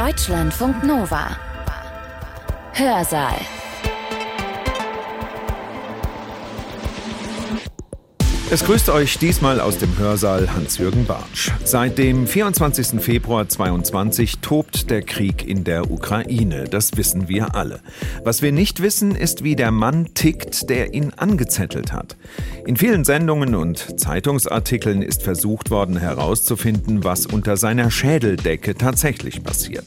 Deutschlandfunk Nova. Hörsaal. Es grüßt euch diesmal aus dem Hörsaal Hans-Jürgen Bartsch. Seit dem 24. Februar 2022 tobt der Krieg in der Ukraine. Das wissen wir alle. Was wir nicht wissen, ist, wie der Mann tickt, der ihn angezettelt hat. In vielen Sendungen und Zeitungsartikeln ist versucht worden herauszufinden, was unter seiner Schädeldecke tatsächlich passiert.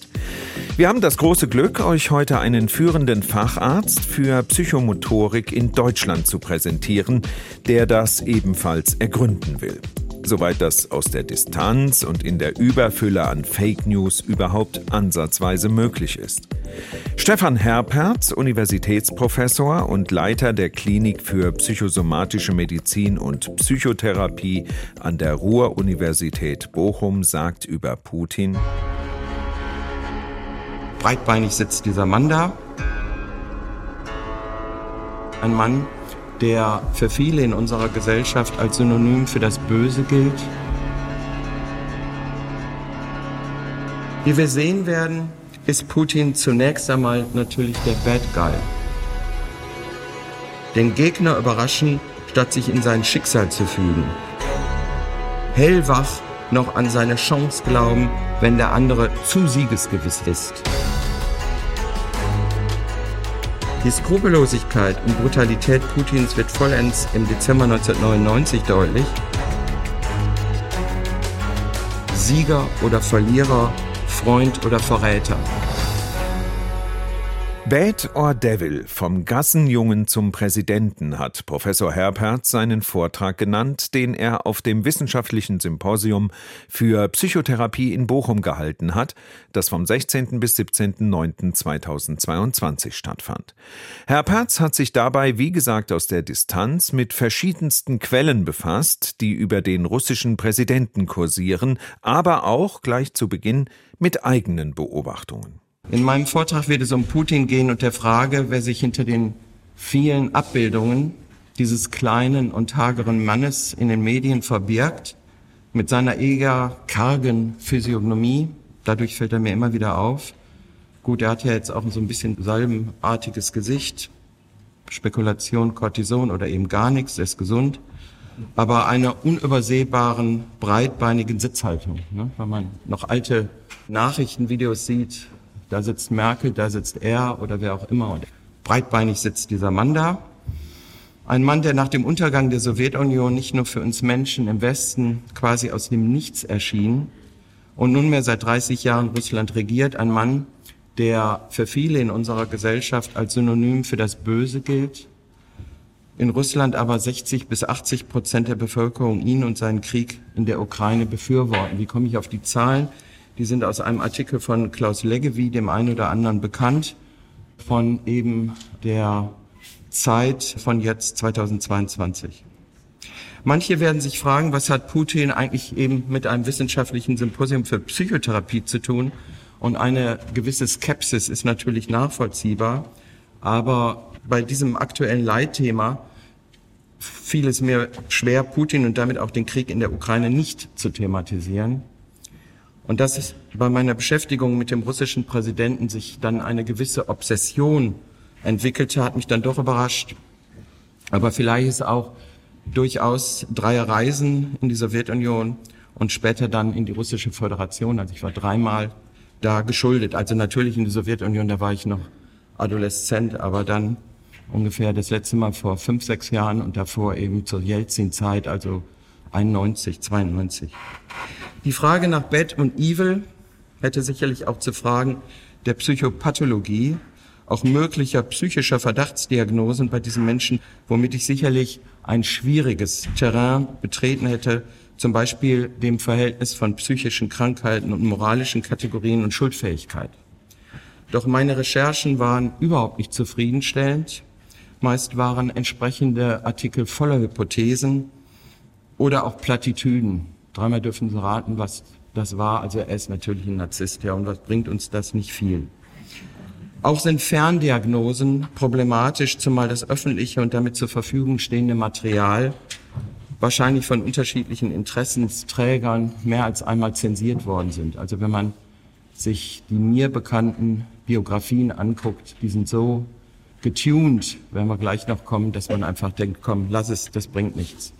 Wir haben das große Glück, euch heute einen führenden Facharzt für Psychomotorik in Deutschland zu präsentieren, der das ebenfalls ergründen will. Soweit das aus der Distanz und in der Überfülle an Fake News überhaupt ansatzweise möglich ist. Stefan Herperz, Universitätsprofessor und Leiter der Klinik für psychosomatische Medizin und Psychotherapie an der Ruhr-Universität Bochum, sagt über Putin, breitbeinig sitzt dieser Mann da. Ein Mann, der für viele in unserer Gesellschaft als Synonym für das Böse gilt. Wie wir sehen werden, ist Putin zunächst einmal natürlich der Bad Guy. Den Gegner überraschen, statt sich in sein Schicksal zu fügen. Hellwach noch an seine Chance glauben, wenn der andere zu siegesgewiss ist. Die Skrupellosigkeit und Brutalität Putins wird vollends im Dezember 1999 deutlich. Sieger oder Verlierer, Freund oder Verräter. Bad or Devil, vom Gassenjungen zum Präsidenten hat Professor Herperz seinen Vortrag genannt, den er auf dem Wissenschaftlichen Symposium für Psychotherapie in Bochum gehalten hat, das vom 16. bis 17.09.2022 stattfand. Herperz hat sich dabei, wie gesagt, aus der Distanz mit verschiedensten Quellen befasst, die über den russischen Präsidenten kursieren, aber auch gleich zu Beginn mit eigenen Beobachtungen. In meinem Vortrag wird es um Putin gehen und der Frage, wer sich hinter den vielen Abbildungen dieses kleinen und hageren Mannes in den Medien verbirgt, mit seiner eher kargen Physiognomie. Dadurch fällt er mir immer wieder auf. Gut, er hat ja jetzt auch so ein bisschen salbenartiges Gesicht. Spekulation, Cortison oder eben gar nichts, er ist gesund. Aber einer unübersehbaren, breitbeinigen Sitzhaltung. Ne? Wenn man noch alte Nachrichtenvideos sieht, da sitzt Merkel, da sitzt er oder wer auch immer. Und breitbeinig sitzt dieser Mann da. Ein Mann, der nach dem Untergang der Sowjetunion nicht nur für uns Menschen im Westen quasi aus dem Nichts erschien und nunmehr seit 30 Jahren Russland regiert. Ein Mann, der für viele in unserer Gesellschaft als Synonym für das Böse gilt. In Russland aber 60 bis 80 Prozent der Bevölkerung ihn und seinen Krieg in der Ukraine befürworten. Wie komme ich auf die Zahlen? Die sind aus einem Artikel von Klaus Leggevi, dem einen oder anderen bekannt, von eben der Zeit von jetzt 2022. Manche werden sich fragen, was hat Putin eigentlich eben mit einem wissenschaftlichen Symposium für Psychotherapie zu tun? Und eine gewisse Skepsis ist natürlich nachvollziehbar. Aber bei diesem aktuellen Leitthema fiel es mir schwer, Putin und damit auch den Krieg in der Ukraine nicht zu thematisieren. Und dass es bei meiner Beschäftigung mit dem russischen Präsidenten sich dann eine gewisse Obsession entwickelte, hat mich dann doch überrascht. Aber vielleicht ist auch durchaus drei Reisen in die Sowjetunion und später dann in die russische Föderation, also ich war dreimal da geschuldet. Also natürlich in die Sowjetunion, da war ich noch Adoleszent, aber dann ungefähr das letzte Mal vor fünf, sechs Jahren und davor eben zur Jelzin-Zeit, also 91, 92. Die Frage nach Bad und Evil hätte sicherlich auch zu Fragen der Psychopathologie, auch möglicher psychischer Verdachtsdiagnosen bei diesen Menschen, womit ich sicherlich ein schwieriges Terrain betreten hätte, zum Beispiel dem Verhältnis von psychischen Krankheiten und moralischen Kategorien und Schuldfähigkeit. Doch meine Recherchen waren überhaupt nicht zufriedenstellend. Meist waren entsprechende Artikel voller Hypothesen oder auch Plattitüden. Dreimal dürfen Sie raten, was das war. Also er ist natürlich ein Narzisst, ja, und was bringt uns das nicht viel. Auch sind Ferndiagnosen problematisch, zumal das öffentliche und damit zur Verfügung stehende Material wahrscheinlich von unterschiedlichen Interessensträgern mehr als einmal zensiert worden sind. Also wenn man sich die mir bekannten Biografien anguckt, die sind so getuned, wenn wir gleich noch kommen, dass man einfach denkt, komm, lass es, das bringt nichts.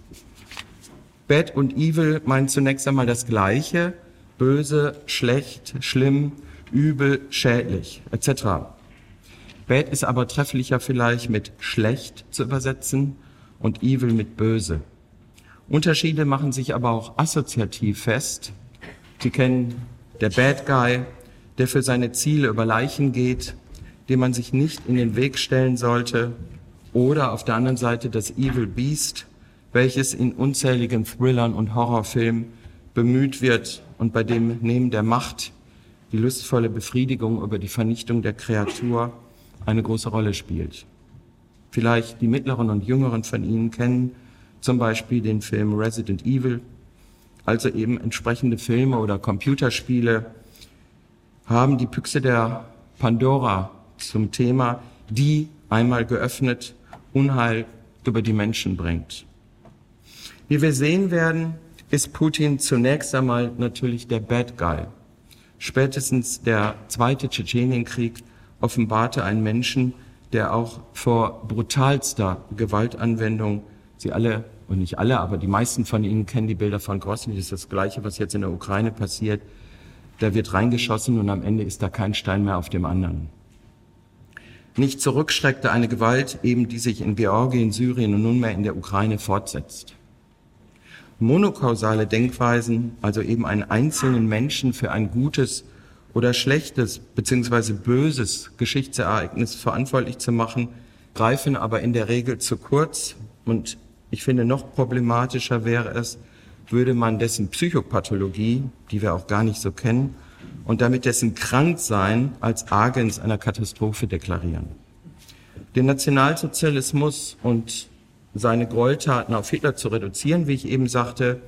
Bad und Evil meint zunächst einmal das Gleiche, böse, schlecht, schlimm, übel, schädlich, etc. Bad ist aber trefflicher vielleicht mit schlecht zu übersetzen und evil mit böse. Unterschiede machen sich aber auch assoziativ fest. Sie kennen der Bad Guy, der für seine Ziele über Leichen geht, dem man sich nicht in den Weg stellen sollte, oder auf der anderen Seite das Evil Beast, welches in unzähligen Thrillern und Horrorfilmen bemüht wird und bei dem neben der Macht die lustvolle Befriedigung über die Vernichtung der Kreatur eine große Rolle spielt. Vielleicht die mittleren und jüngeren von Ihnen kennen zum Beispiel den Film Resident Evil, also eben entsprechende Filme oder Computerspiele haben die Büchse der Pandora zum Thema, die einmal geöffnet Unheil über die Menschen bringt. Wie wir sehen werden, ist Putin zunächst einmal natürlich der Bad Guy. Spätestens der zweite Tschetschenienkrieg offenbarte einen Menschen, der auch vor brutalster Gewaltanwendung, Sie alle, und nicht alle, aber die meisten von Ihnen kennen die Bilder von Grosny, das ist das Gleiche, was jetzt in der Ukraine passiert, da wird reingeschossen und am Ende ist da kein Stein mehr auf dem anderen. Nicht zurückschreckte eine Gewalt, eben die sich in Georgien, Syrien und nunmehr in der Ukraine fortsetzt. Monokausale Denkweisen, also eben einen einzelnen Menschen für ein gutes oder schlechtes beziehungsweise böses Geschichtsereignis verantwortlich zu machen, greifen aber in der Regel zu kurz. Und ich finde, noch problematischer wäre es, würde man dessen Psychopathologie, die wir auch gar nicht so kennen, und damit dessen Kranksein als Agens einer Katastrophe deklarieren. Den Nationalsozialismus und seine Gräueltaten auf Hitler zu reduzieren, wie ich eben sagte,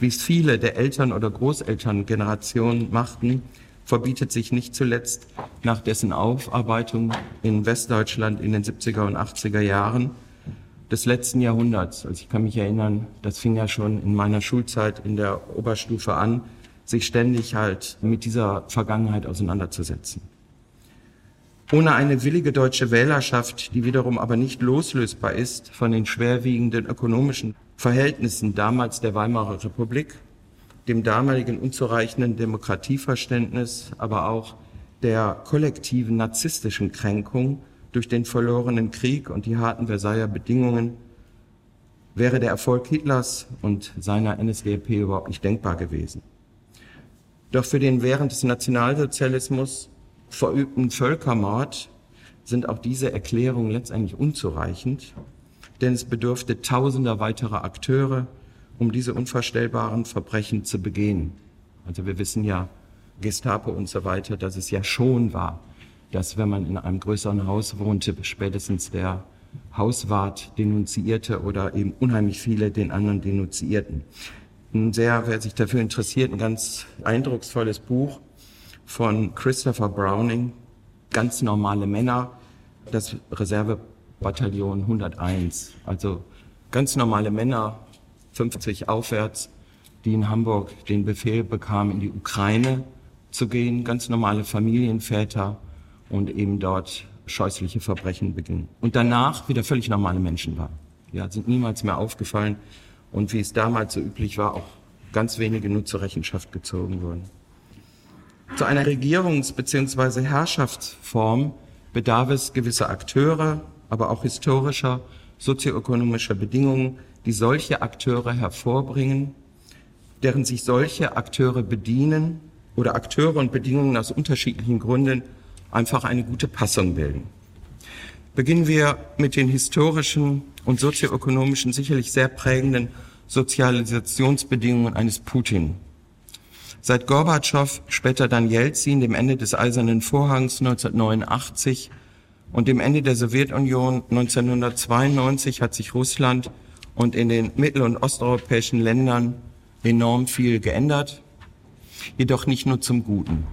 wie es viele der Eltern- oder Großelterngenerationen machten, verbietet sich nicht zuletzt nach dessen Aufarbeitung in Westdeutschland in den 70er und 80er Jahren des letzten Jahrhunderts. Also ich kann mich erinnern, das fing ja schon in meiner Schulzeit in der Oberstufe an, sich ständig halt mit dieser Vergangenheit auseinanderzusetzen. Ohne eine willige deutsche Wählerschaft, die wiederum aber nicht loslösbar ist von den schwerwiegenden ökonomischen Verhältnissen damals der Weimarer Republik, dem damaligen unzureichenden Demokratieverständnis, aber auch der kollektiven narzisstischen Kränkung durch den verlorenen Krieg und die harten Versailler Bedingungen, wäre der Erfolg Hitlers und seiner NSDAP überhaupt nicht denkbar gewesen. Doch für den während des Nationalsozialismus verübten Völkermord sind auch diese Erklärungen letztendlich unzureichend, denn es bedurfte tausender weiterer Akteure, um diese unvorstellbaren Verbrechen zu begehen. Also wir wissen ja, Gestapo und so weiter, dass es ja schon war, dass wenn man in einem größeren Haus wohnte, spätestens der Hauswart denunzierte oder eben unheimlich viele den anderen denunzierten ein sehr, wer sich dafür interessiert, ein ganz eindrucksvolles Buch von Christopher Browning, ganz normale Männer, das Reservebataillon 101, also ganz normale Männer, 50 aufwärts, die in Hamburg den Befehl bekamen, in die Ukraine zu gehen, ganz normale Familienväter und eben dort scheußliche Verbrechen beginnen. Und danach wieder völlig normale Menschen waren. Ja, sind niemals mehr aufgefallen und wie es damals so üblich war, auch ganz wenige nur zur Rechenschaft gezogen wurden. Zu einer Regierungs- bzw. Herrschaftsform bedarf es gewisser Akteure, aber auch historischer, sozioökonomischer Bedingungen, die solche Akteure hervorbringen, deren sich solche Akteure bedienen oder Akteure und Bedingungen aus unterschiedlichen Gründen einfach eine gute Passung bilden. Beginnen wir mit den historischen und sozioökonomischen sicherlich sehr prägenden Sozialisationsbedingungen eines Putin. Seit Gorbatschow, später dann Jelzin, dem Ende des Eisernen Vorhangs 1989 und dem Ende der Sowjetunion 1992 hat sich Russland und in den mittel- und osteuropäischen Ländern enorm viel geändert, jedoch nicht nur zum Guten.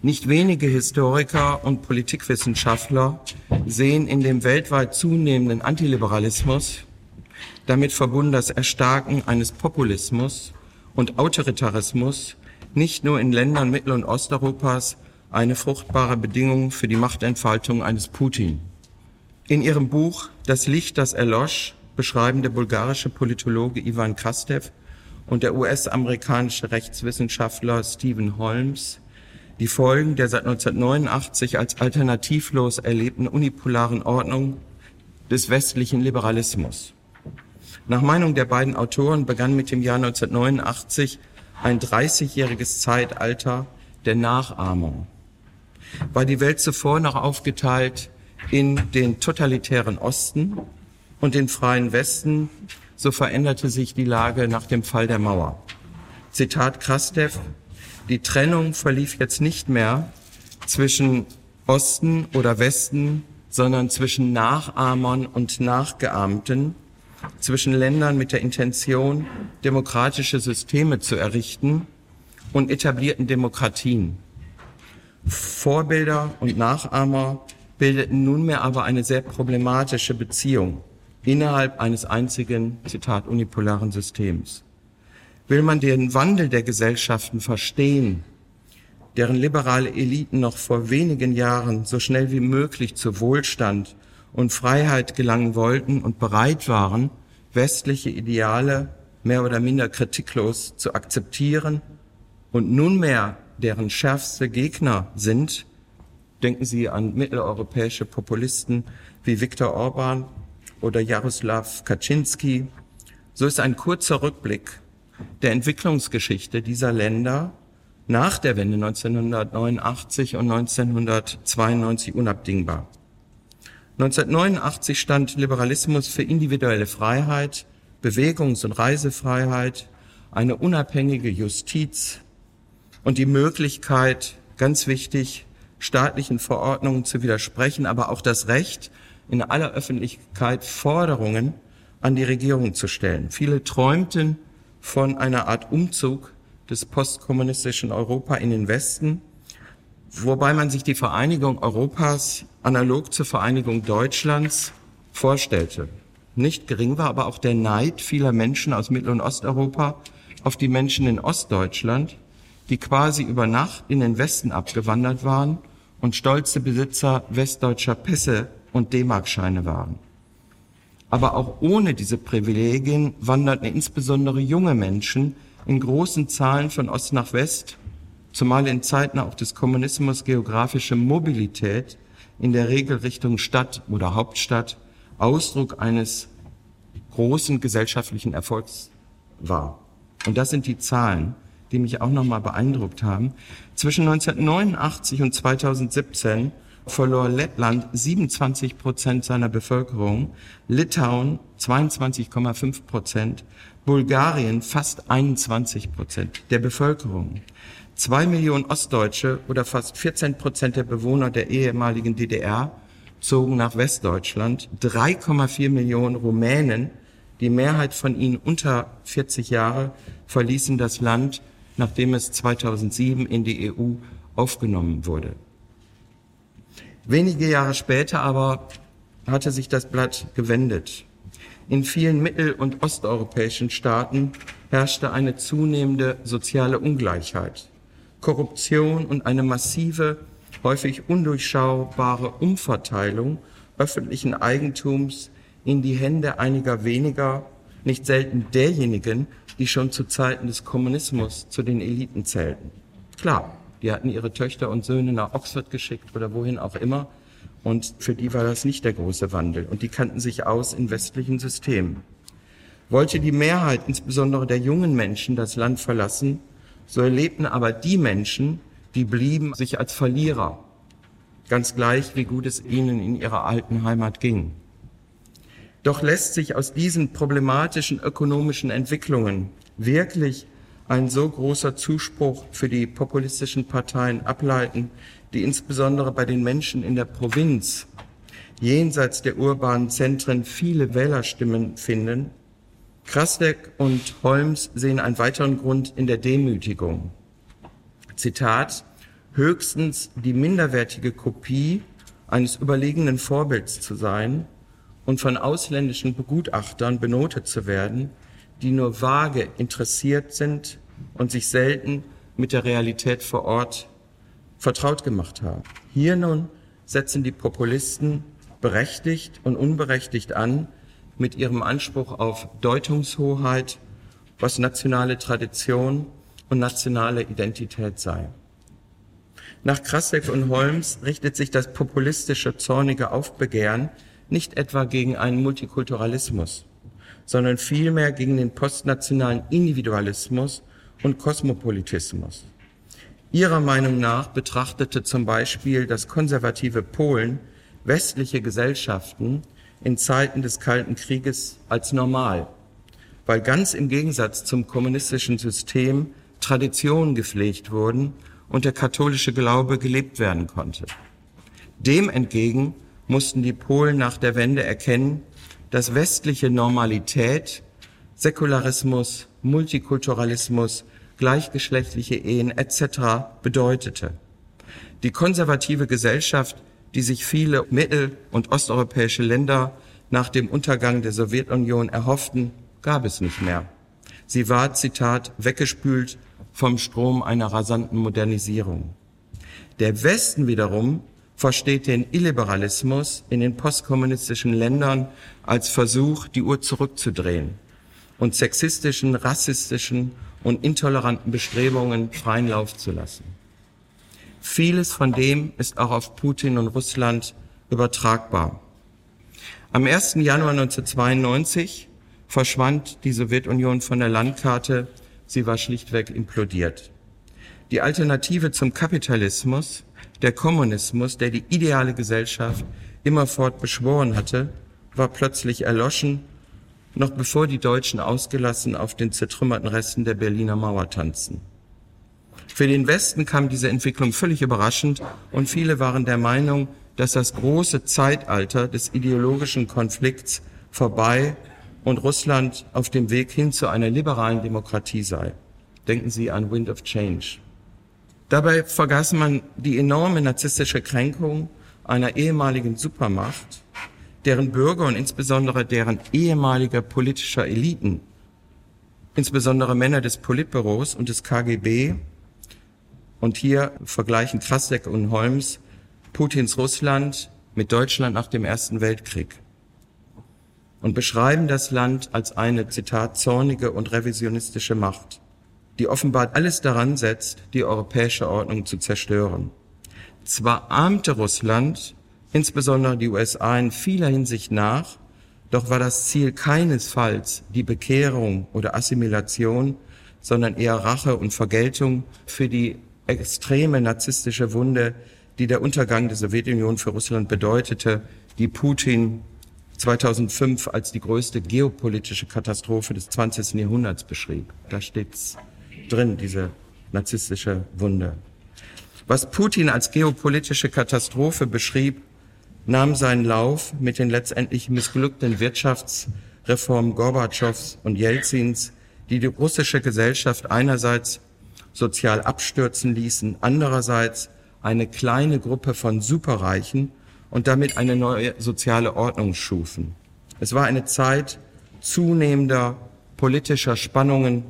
Nicht wenige Historiker und Politikwissenschaftler sehen in dem weltweit zunehmenden Antiliberalismus, damit verbunden das Erstarken eines Populismus und Autoritarismus, nicht nur in Ländern Mittel- und Osteuropas eine fruchtbare Bedingung für die Machtentfaltung eines Putin. In ihrem Buch Das Licht, das erlosch beschreiben der bulgarische Politologe Ivan Krastev und der US-amerikanische Rechtswissenschaftler Stephen Holmes die Folgen der seit 1989 als alternativlos erlebten unipolaren Ordnung des westlichen Liberalismus. Nach Meinung der beiden Autoren begann mit dem Jahr 1989 ein 30-jähriges Zeitalter der Nachahmung. War die Welt zuvor noch aufgeteilt in den totalitären Osten und den freien Westen, so veränderte sich die Lage nach dem Fall der Mauer. Zitat Krastev, die Trennung verlief jetzt nicht mehr zwischen Osten oder Westen, sondern zwischen Nachahmern und Nachgeahmten, zwischen Ländern mit der Intention, demokratische Systeme zu errichten und etablierten Demokratien. Vorbilder und Nachahmer bildeten nunmehr aber eine sehr problematische Beziehung innerhalb eines einzigen, Zitat, unipolaren Systems. Will man den Wandel der Gesellschaften verstehen, deren liberale Eliten noch vor wenigen Jahren so schnell wie möglich zu Wohlstand und Freiheit gelangen wollten und bereit waren, westliche Ideale mehr oder minder kritiklos zu akzeptieren und nunmehr deren schärfste Gegner sind, denken Sie an mitteleuropäische Populisten wie Viktor Orban oder Jaroslaw Kaczynski, so ist ein kurzer Rückblick der Entwicklungsgeschichte dieser Länder nach der Wende 1989 und 1992 unabdingbar. 1989 stand Liberalismus für individuelle Freiheit, Bewegungs- und Reisefreiheit, eine unabhängige Justiz und die Möglichkeit, ganz wichtig, staatlichen Verordnungen zu widersprechen, aber auch das Recht, in aller Öffentlichkeit Forderungen an die Regierung zu stellen. Viele träumten von einer Art Umzug des postkommunistischen Europa in den Westen, wobei man sich die Vereinigung Europas analog zur Vereinigung Deutschlands vorstellte. Nicht gering war aber auch der Neid vieler Menschen aus Mittel- und Osteuropa auf die Menschen in Ostdeutschland, die quasi über Nacht in den Westen abgewandert waren und stolze Besitzer westdeutscher Pässe und D-Mark-Scheine waren. Aber auch ohne diese Privilegien wanderten insbesondere junge Menschen in großen Zahlen von Ost nach West, zumal in Zeiten auch des Kommunismus geografische Mobilität in der Regel Richtung Stadt oder Hauptstadt Ausdruck eines großen gesellschaftlichen Erfolgs war. Und das sind die Zahlen, die mich auch nochmal beeindruckt haben. Zwischen 1989 und 2017 verlor Lettland 27 Prozent seiner Bevölkerung, Litauen 22,5 Prozent, Bulgarien fast 21 Prozent der Bevölkerung. Zwei Millionen Ostdeutsche oder fast 14 Prozent der Bewohner der ehemaligen DDR zogen nach Westdeutschland. 3,4 Millionen Rumänen, die Mehrheit von ihnen unter 40 Jahre, verließen das Land, nachdem es 2007 in die EU aufgenommen wurde. Wenige Jahre später aber hatte sich das Blatt gewendet. In vielen mittel- und osteuropäischen Staaten herrschte eine zunehmende soziale Ungleichheit, Korruption und eine massive, häufig undurchschaubare Umverteilung öffentlichen Eigentums in die Hände einiger weniger, nicht selten derjenigen, die schon zu Zeiten des Kommunismus zu den Eliten zählten. Klar, die hatten ihre Töchter und Söhne nach Oxford geschickt oder wohin auch immer. Und für die war das nicht der große Wandel. Und die kannten sich aus in westlichen Systemen. Wollte die Mehrheit, insbesondere der jungen Menschen, das Land verlassen, so erlebten aber die Menschen, die blieben, sich als Verlierer. Ganz gleich, wie gut es ihnen in ihrer alten Heimat ging. Doch lässt sich aus diesen problematischen ökonomischen Entwicklungen wirklich ein so großer Zuspruch für die populistischen Parteien ableiten, die insbesondere bei den Menschen in der Provinz jenseits der urbanen Zentren viele Wählerstimmen finden. Krasdeck und Holmes sehen einen weiteren Grund in der Demütigung. Zitat, höchstens die minderwertige Kopie eines überlegenen Vorbilds zu sein und von ausländischen Begutachtern benotet zu werden, die nur vage interessiert sind und sich selten mit der Realität vor Ort vertraut gemacht haben. Hier nun setzen die Populisten berechtigt und unberechtigt an mit ihrem Anspruch auf Deutungshoheit, was nationale Tradition und nationale Identität sei. Nach Krasek und Holmes richtet sich das populistische, zornige Aufbegehren nicht etwa gegen einen Multikulturalismus, sondern vielmehr gegen den postnationalen Individualismus und Kosmopolitismus. Ihrer Meinung nach betrachtete zum Beispiel das konservative Polen westliche Gesellschaften in Zeiten des Kalten Krieges als normal, weil ganz im Gegensatz zum kommunistischen System Traditionen gepflegt wurden und der katholische Glaube gelebt werden konnte. Dem entgegen mussten die Polen nach der Wende erkennen, dass westliche Normalität, Säkularismus, Multikulturalismus, gleichgeschlechtliche Ehen etc. bedeutete. Die konservative Gesellschaft, die sich viele mittel- und osteuropäische Länder nach dem Untergang der Sowjetunion erhofften, gab es nicht mehr. Sie war, Zitat, weggespült vom Strom einer rasanten Modernisierung. Der Westen wiederum versteht den Illiberalismus in den postkommunistischen Ländern als Versuch, die Uhr zurückzudrehen und sexistischen, rassistischen und intoleranten Bestrebungen freien Lauf zu lassen. Vieles von dem ist auch auf Putin und Russland übertragbar. Am 1. Januar 1992 verschwand die Sowjetunion von der Landkarte sie war schlichtweg implodiert. Die Alternative zum Kapitalismus, der Kommunismus, der die ideale Gesellschaft immerfort beschworen hatte, war plötzlich erloschen, noch bevor die Deutschen ausgelassen auf den zertrümmerten Resten der Berliner Mauer tanzten. Für den Westen kam diese Entwicklung völlig überraschend und viele waren der Meinung, dass das große Zeitalter des ideologischen Konflikts vorbei und Russland auf dem Weg hin zu einer liberalen Demokratie sei. Denken Sie an Wind of Change. Dabei vergaß man die enorme narzisstische Kränkung einer ehemaligen Supermacht, deren Bürger und insbesondere deren ehemaliger politischer Eliten, insbesondere Männer des Politbüros und des KGB, und hier vergleichen Krasek und Holmes Putins Russland mit Deutschland nach dem Ersten Weltkrieg und beschreiben das Land als eine, Zitat, zornige und revisionistische Macht, die offenbar alles daran setzt, die europäische Ordnung zu zerstören. Zwar ahmte Russland, insbesondere die USA, in vieler Hinsicht nach, doch war das Ziel keinesfalls die Bekehrung oder Assimilation, sondern eher Rache und Vergeltung für die extreme narzisstische Wunde, die der Untergang der Sowjetunion für Russland bedeutete, die Putin 2005 als die größte geopolitische Katastrophe des 20. Jahrhunderts beschrieb. Da steht's drin, diese narzisstische Wunde. Was Putin als geopolitische Katastrophe beschrieb, nahm seinen Lauf mit den letztendlich missglückten Wirtschaftsreformen Gorbatschows und Jelzins, die die russische Gesellschaft einerseits sozial abstürzen ließen, andererseits eine kleine Gruppe von Superreichen und damit eine neue soziale Ordnung schufen. Es war eine Zeit zunehmender politischer Spannungen,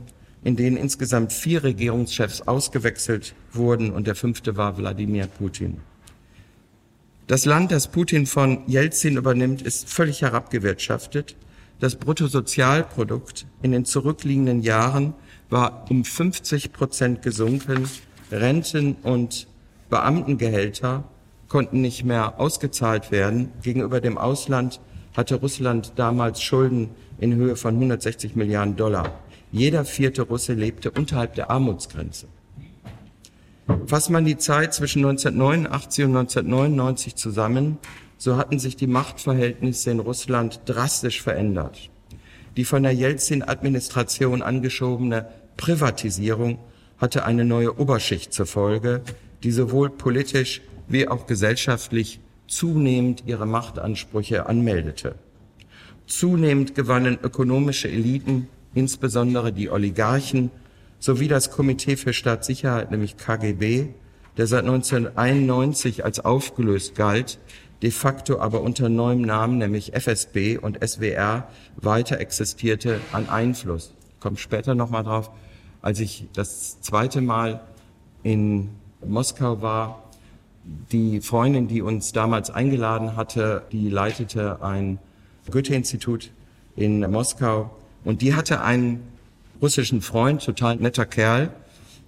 in denen insgesamt vier Regierungschefs ausgewechselt wurden und der fünfte war Wladimir Putin. Das Land, das Putin von Jelzin übernimmt, ist völlig herabgewirtschaftet. Das Bruttosozialprodukt in den zurückliegenden Jahren war um 50 Prozent gesunken. Renten und Beamtengehälter konnten nicht mehr ausgezahlt werden. Gegenüber dem Ausland hatte Russland damals Schulden in Höhe von 160 Milliarden Dollar. Jeder vierte Russe lebte unterhalb der Armutsgrenze. Fasst man die Zeit zwischen 1989 und 1999 zusammen, so hatten sich die Machtverhältnisse in Russland drastisch verändert. Die von der Jelzin-Administration angeschobene Privatisierung hatte eine neue Oberschicht zur Folge, die sowohl politisch wie auch gesellschaftlich zunehmend ihre Machtansprüche anmeldete. Zunehmend gewannen ökonomische Eliten, insbesondere die Oligarchen, sowie das Komitee für Staatssicherheit, nämlich KGB, der seit 1991 als aufgelöst galt, de facto aber unter neuem Namen, nämlich FSB und SWR, weiter existierte, an Einfluss. Kommt später nochmal drauf, als ich das zweite Mal in Moskau war. Die Freundin, die uns damals eingeladen hatte, die leitete ein Goethe-Institut in Moskau und die hatte einen russischen Freund, total netter Kerl,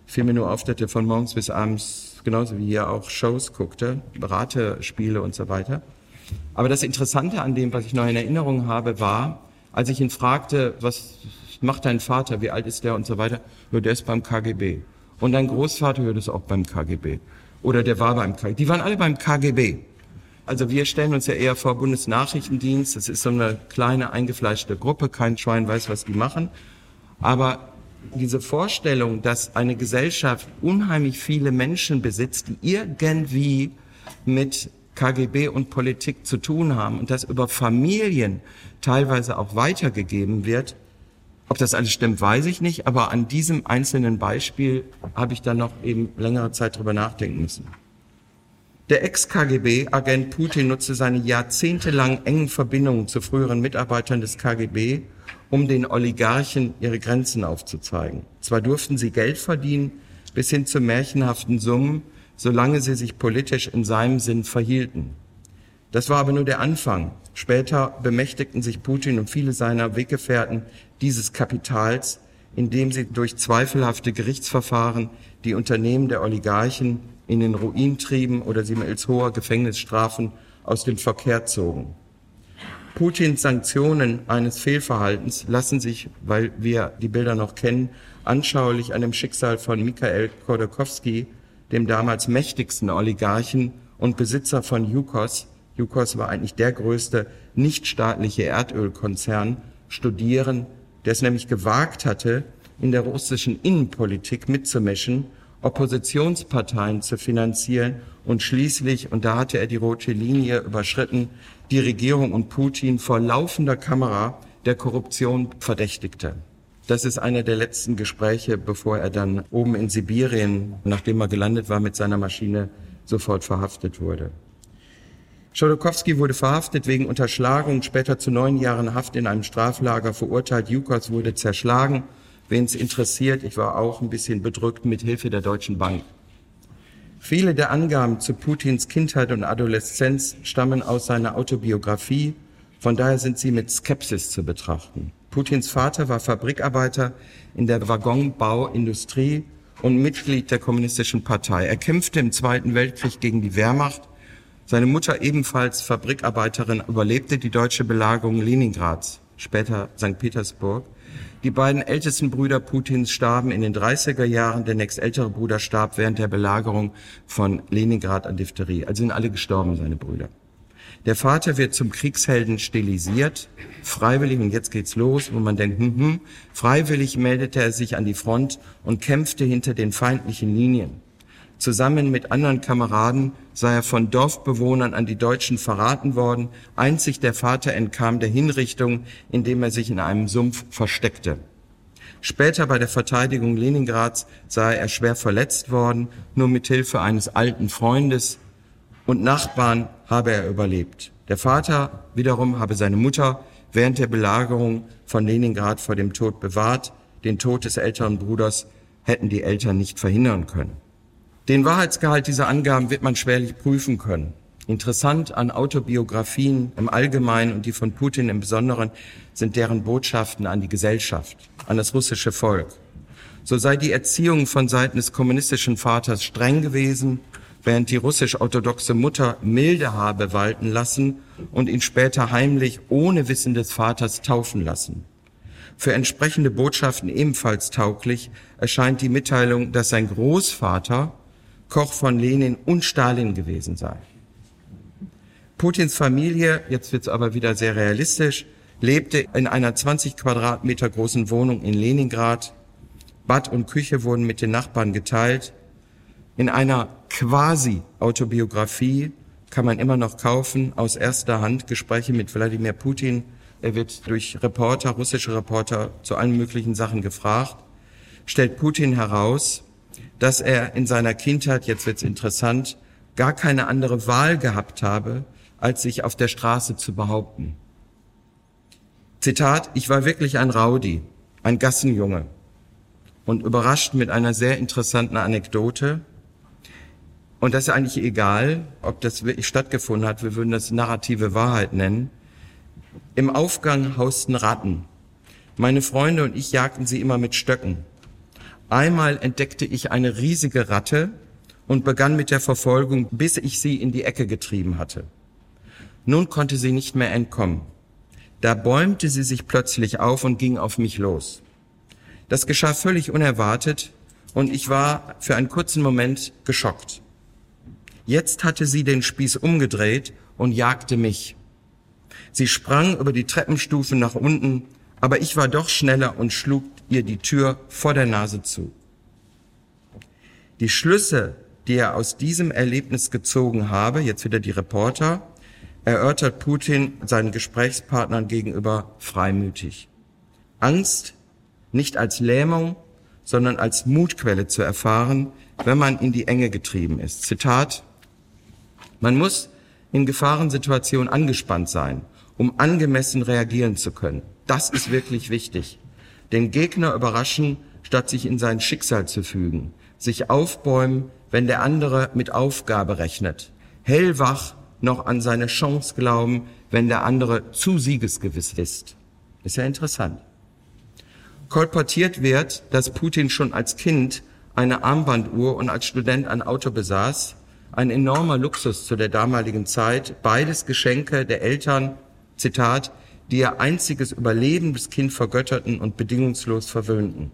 fiel mir nur auf, dass er von morgens bis abends genauso wie hier auch Shows guckte, Beraterspiele und so weiter. Aber das Interessante an dem, was ich noch in Erinnerung habe, war, als ich ihn fragte, was macht dein Vater, wie alt ist der und so weiter, nur der ist beim KGB. Und dein Großvater hört es auch beim KGB. Oder der war beim KGB. Die waren alle beim KGB. Also wir stellen uns ja eher vor Bundesnachrichtendienst. Das ist so eine kleine eingefleischte Gruppe. Kein Schwein weiß, was die machen. Aber diese Vorstellung, dass eine Gesellschaft unheimlich viele Menschen besitzt, die irgendwie mit KGB und Politik zu tun haben und das über Familien teilweise auch weitergegeben wird. Ob das alles stimmt, weiß ich nicht, aber an diesem einzelnen Beispiel habe ich dann noch eben längere Zeit drüber nachdenken müssen. Der Ex-KGB-Agent Putin nutzte seine jahrzehntelang engen Verbindungen zu früheren Mitarbeitern des KGB, um den Oligarchen ihre Grenzen aufzuzeigen. Zwar durften sie Geld verdienen, bis hin zu märchenhaften Summen, solange sie sich politisch in seinem Sinn verhielten. Das war aber nur der Anfang. Später bemächtigten sich Putin und viele seiner Weggefährten dieses Kapitals, indem sie durch zweifelhafte Gerichtsverfahren die Unternehmen der Oligarchen in den Ruin trieben oder sie mittels hoher Gefängnisstrafen aus dem Verkehr zogen. Putins Sanktionen eines Fehlverhaltens lassen sich, weil wir die Bilder noch kennen, anschaulich an dem Schicksal von Mikhail Khodorkovsky, dem damals mächtigsten Oligarchen und Besitzer von Yukos, Yukos war eigentlich der größte nichtstaatliche Erdölkonzern, studieren, der es nämlich gewagt hatte, in der russischen Innenpolitik mitzumischen, Oppositionsparteien zu finanzieren und schließlich, und da hatte er die rote Linie überschritten, die Regierung und Putin vor laufender Kamera der Korruption verdächtigte. Das ist einer der letzten Gespräche, bevor er dann oben in Sibirien, nachdem er gelandet war mit seiner Maschine, sofort verhaftet wurde. Schodokowski wurde verhaftet wegen Unterschlagung, später zu neun Jahren Haft in einem Straflager verurteilt. Jukos wurde zerschlagen. Wen es interessiert, ich war auch ein bisschen bedrückt mit Hilfe der Deutschen Bank. Viele der Angaben zu Putins Kindheit und Adoleszenz stammen aus seiner Autobiografie. Von daher sind sie mit Skepsis zu betrachten. Putins Vater war Fabrikarbeiter in der Waggonbauindustrie und Mitglied der Kommunistischen Partei. Er kämpfte im Zweiten Weltkrieg gegen die Wehrmacht. Seine Mutter, ebenfalls Fabrikarbeiterin, überlebte die deutsche Belagerung Leningrads, später St. Petersburg. Die beiden ältesten Brüder Putins starben in den 30er Jahren. Der nächstältere Bruder starb während der Belagerung von Leningrad an Diphtherie. Also sind alle gestorben, seine Brüder. Der Vater wird zum Kriegshelden stilisiert, freiwillig, und jetzt geht's los, wo man denkt, hm, hm, freiwillig meldete er sich an die Front und kämpfte hinter den feindlichen Linien. Zusammen mit anderen Kameraden sei er von Dorfbewohnern an die Deutschen verraten worden. Einzig der Vater entkam der Hinrichtung, indem er sich in einem Sumpf versteckte. Später bei der Verteidigung Leningrads sei er schwer verletzt worden, nur mit Hilfe eines alten Freundes und Nachbarn habe er überlebt. Der Vater wiederum habe seine Mutter während der Belagerung von Leningrad vor dem Tod bewahrt. Den Tod des älteren Bruders hätten die Eltern nicht verhindern können. Den Wahrheitsgehalt dieser Angaben wird man schwerlich prüfen können. Interessant an Autobiografien im Allgemeinen und die von Putin im Besonderen sind deren Botschaften an die Gesellschaft, an das russische Volk. So sei die Erziehung von Seiten des kommunistischen Vaters streng gewesen, während die russisch-orthodoxe Mutter Milde habe walten lassen und ihn später heimlich ohne Wissen des Vaters taufen lassen. Für entsprechende Botschaften ebenfalls tauglich erscheint die Mitteilung, dass sein Großvater Koch von Lenin und Stalin gewesen sei. Putins Familie, jetzt wird's aber wieder sehr realistisch, lebte in einer 20 Quadratmeter großen Wohnung in Leningrad. Bad und Küche wurden mit den Nachbarn geteilt. In einer Quasi-Autobiografie kann man immer noch kaufen, aus erster Hand Gespräche mit Wladimir Putin. Er wird durch Reporter, russische Reporter zu allen möglichen Sachen gefragt. Stellt Putin heraus, dass er in seiner Kindheit, jetzt wird's interessant, gar keine andere Wahl gehabt habe, als sich auf der Straße zu behaupten. Zitat, ich war wirklich ein Rowdy, ein Gassenjunge. und überrascht mit einer sehr interessanten Anekdote. Und das ist eigentlich egal, ob das wirklich stattgefunden hat. Wir würden das narrative Wahrheit nennen. Im Aufgang hausten Ratten. Meine Freunde und ich jagten sie immer mit Stöcken. Einmal entdeckte ich eine riesige Ratte und begann mit der Verfolgung, bis ich sie in die Ecke getrieben hatte. Nun konnte sie nicht mehr entkommen. Da bäumte sie sich plötzlich auf und ging auf mich los. Das geschah völlig unerwartet und ich war für einen kurzen Moment geschockt. Jetzt hatte sie den Spieß umgedreht und jagte mich. Sie sprang über die Treppenstufen nach unten, aber ich war doch schneller und schlug ihr die Tür vor der Nase zu. Die Schlüsse, die er aus diesem Erlebnis gezogen habe, jetzt wieder die Reporter, erörtert Putin seinen Gesprächspartnern gegenüber freimütig. Angst nicht als Lähmung, sondern als Mutquelle zu erfahren, wenn man in die Enge getrieben ist. Zitat, man muss in Gefahrensituationen angespannt sein, um angemessen reagieren zu können. Das ist wirklich wichtig. Den Gegner überraschen, statt sich in sein Schicksal zu fügen. Sich aufbäumen, wenn der andere mit Aufgabe rechnet. Hellwach noch an seine Chance glauben, wenn der andere zu siegesgewiss ist. Ist ja interessant. Kolportiert wird, dass Putin schon als Kind eine Armbanduhr und als Student ein Auto besaß. Ein enormer Luxus zu der damaligen Zeit. Beides Geschenke der Eltern, Zitat, die ihr einziges überlebendes Kind vergötterten und bedingungslos verwöhnten.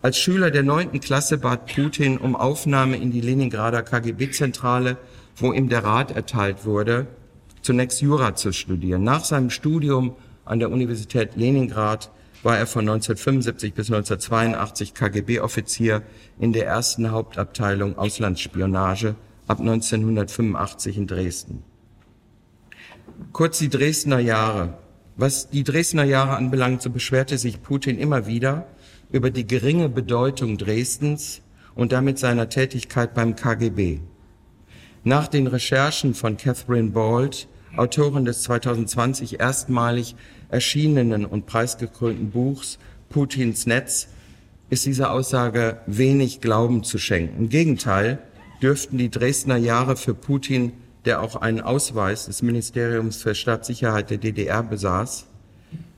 Als Schüler der neunten Klasse bat Putin um Aufnahme in die Leningrader KGB-Zentrale wo ihm der Rat erteilt wurde, zunächst Jura zu studieren. Nach seinem Studium an der Universität Leningrad war er von 1975 bis 1982 KGB-Offizier in der ersten Hauptabteilung Auslandsspionage ab 1985 in Dresden. Kurz die Dresdner Jahre. Was die Dresdner Jahre anbelangt, so beschwerte sich Putin immer wieder über die geringe Bedeutung Dresdens und damit seiner Tätigkeit beim KGB. Nach den Recherchen von Catherine Bald, Autorin des 2020 erstmalig erschienenen und preisgekrönten Buchs Putins Netz, ist diese Aussage wenig Glauben zu schenken. Im Gegenteil dürften die Dresdner Jahre für Putin, der auch einen Ausweis des Ministeriums für Staatssicherheit der DDR besaß,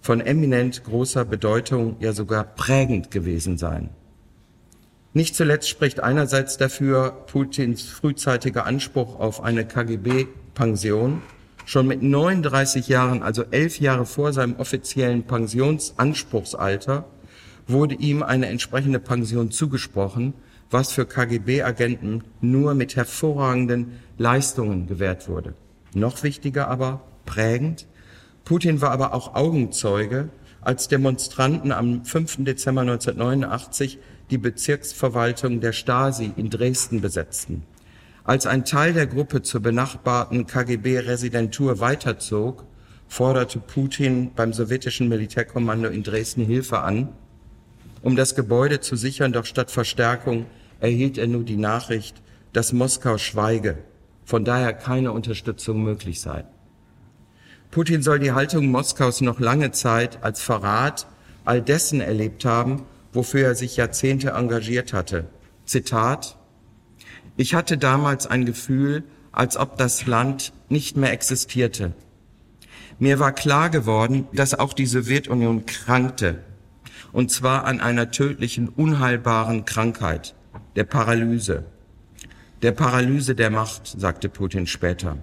von eminent großer Bedeutung, ja sogar prägend gewesen sein. Nicht zuletzt spricht einerseits dafür Putins frühzeitiger Anspruch auf eine KGB-Pension. Schon mit 39 Jahren, also elf Jahre vor seinem offiziellen Pensionsanspruchsalter, wurde ihm eine entsprechende Pension zugesprochen, was für KGB-Agenten nur mit hervorragenden Leistungen gewährt wurde. Noch wichtiger aber, prägend, Putin war aber auch Augenzeuge, als Demonstranten am 5. Dezember 1989 die Bezirksverwaltung der Stasi in Dresden besetzten. Als ein Teil der Gruppe zur benachbarten KGB-Residentur weiterzog, forderte Putin beim sowjetischen Militärkommando in Dresden Hilfe an. Um das Gebäude zu sichern, doch statt Verstärkung erhielt er nur die Nachricht, dass Moskau schweige, von daher keine Unterstützung möglich sei. Putin soll die Haltung Moskaus noch lange Zeit als Verrat all dessen erlebt haben, wofür er sich Jahrzehnte engagiert hatte. Zitat, ich hatte damals ein Gefühl, als ob das Land nicht mehr existierte. Mir war klar geworden, dass auch die Sowjetunion krankte, und zwar an einer tödlichen, unheilbaren Krankheit, der Paralyse. Der Paralyse der Macht, sagte Putin später.